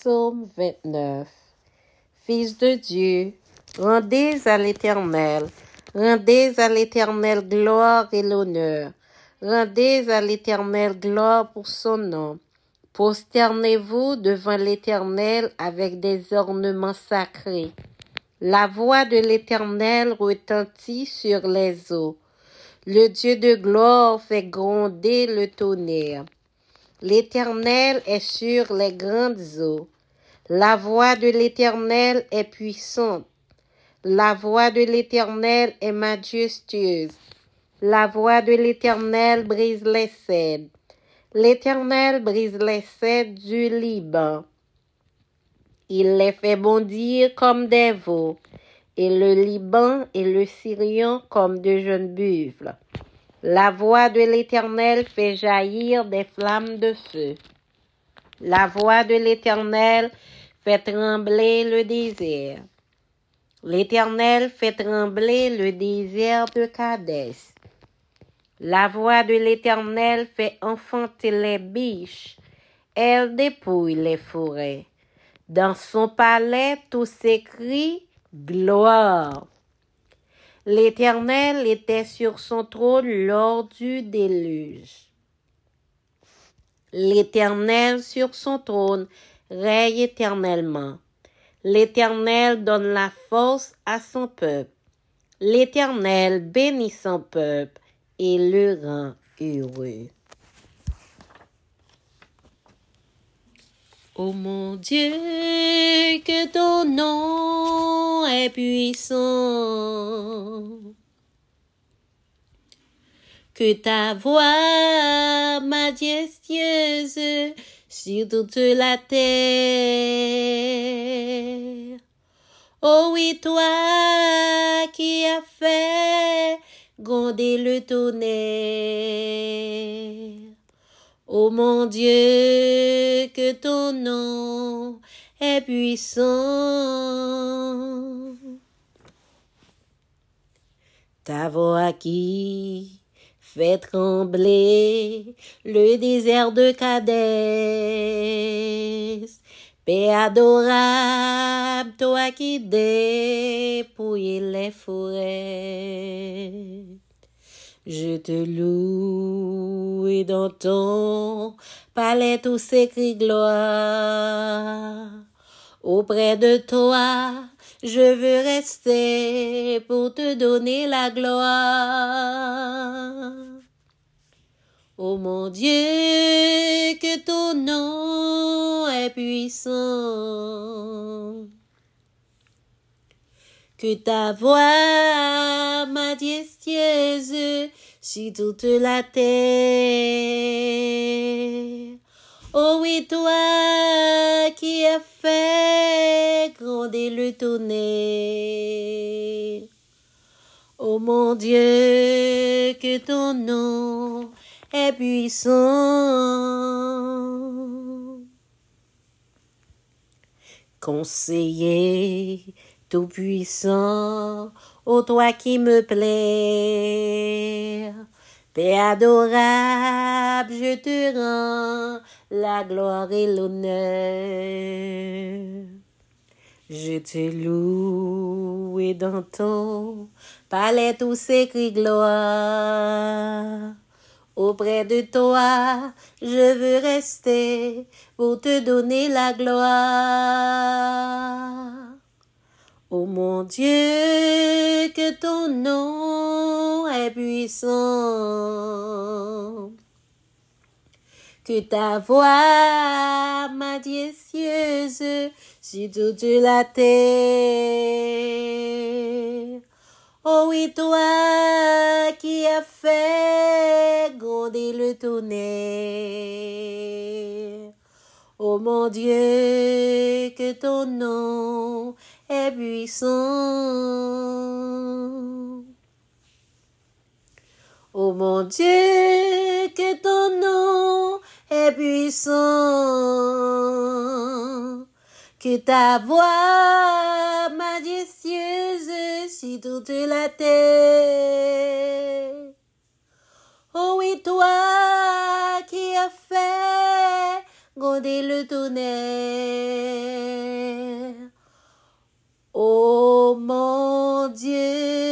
Psaume 29 Fils de Dieu, rendez à l'Éternel, rendez à l'Éternel gloire et l'honneur, rendez à l'Éternel gloire pour son nom. Prosternez-vous devant l'Éternel avec des ornements sacrés. La voix de l'Éternel retentit sur les eaux. Le Dieu de gloire fait gronder le tonnerre. L'Éternel est sur les grandes eaux. La voix de l'Éternel est puissante. La voix de l'Éternel est majestueuse. La voix de l'Éternel brise les cèdres. L'Éternel brise les cèdres du Liban. Il les fait bondir comme des veaux, et le Liban et le Syrian comme de jeunes buffles. La voix de l'Éternel fait jaillir des flammes de feu. La voix de l'Éternel fait trembler le désert. L'Éternel fait trembler le désert de Cadès. La voix de l'Éternel fait enfanter les biches. Elle dépouille les forêts. Dans son palais, tout s'écrit gloire. L'Éternel était sur son trône lors du déluge. L'Éternel sur son trône règne éternellement. L'Éternel donne la force à son peuple. L'Éternel bénit son peuple et le rend heureux. Ô mon Dieu, que ton nom est puissant, que ta voix majestueuse sur toute la terre. Oh oui, toi qui as fait gronder le tonnerre. Ô mon Dieu, que ton nom est puissant. Ta voix qui fait trembler le désert de Cadès. Paix adorable, toi qui dépouilles les forêts. Je te loue et dans ton palais tout s'écrit gloire. Auprès de toi, je veux rester pour te donner la gloire. Ô mon Dieu, que ton nom est puissant que ta voix majestueuse sur toute la terre. Oh oui, toi qui as fait gronder le tonnerre. Oh mon Dieu, que ton nom est puissant. Conseiller tout-Puissant, ô toi qui me plais. Père adorable, je te rends la gloire et l'honneur. Je te loue et dans ton palais tout s'écrit gloire. Auprès de toi, je veux rester pour te donner la gloire. Ô mon Dieu, que ton nom est puissant, que ta voix majestueuse sur toute la terre. Oh oui, toi qui as fait gronder le tonnerre. Oh mon Dieu, que ton nom puissant. Oh mon Dieu, que ton nom est puissant, que ta voix majestueuse sur toute la terre. Oh oui, toi qui as fait grondez le tonnerre. Ô mon